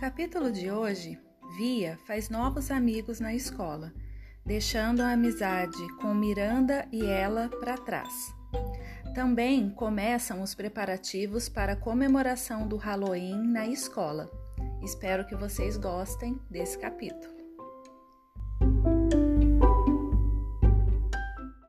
Capítulo de hoje, Via faz novos amigos na escola, deixando a amizade com Miranda e ela para trás. Também começam os preparativos para a comemoração do Halloween na escola. Espero que vocês gostem desse capítulo.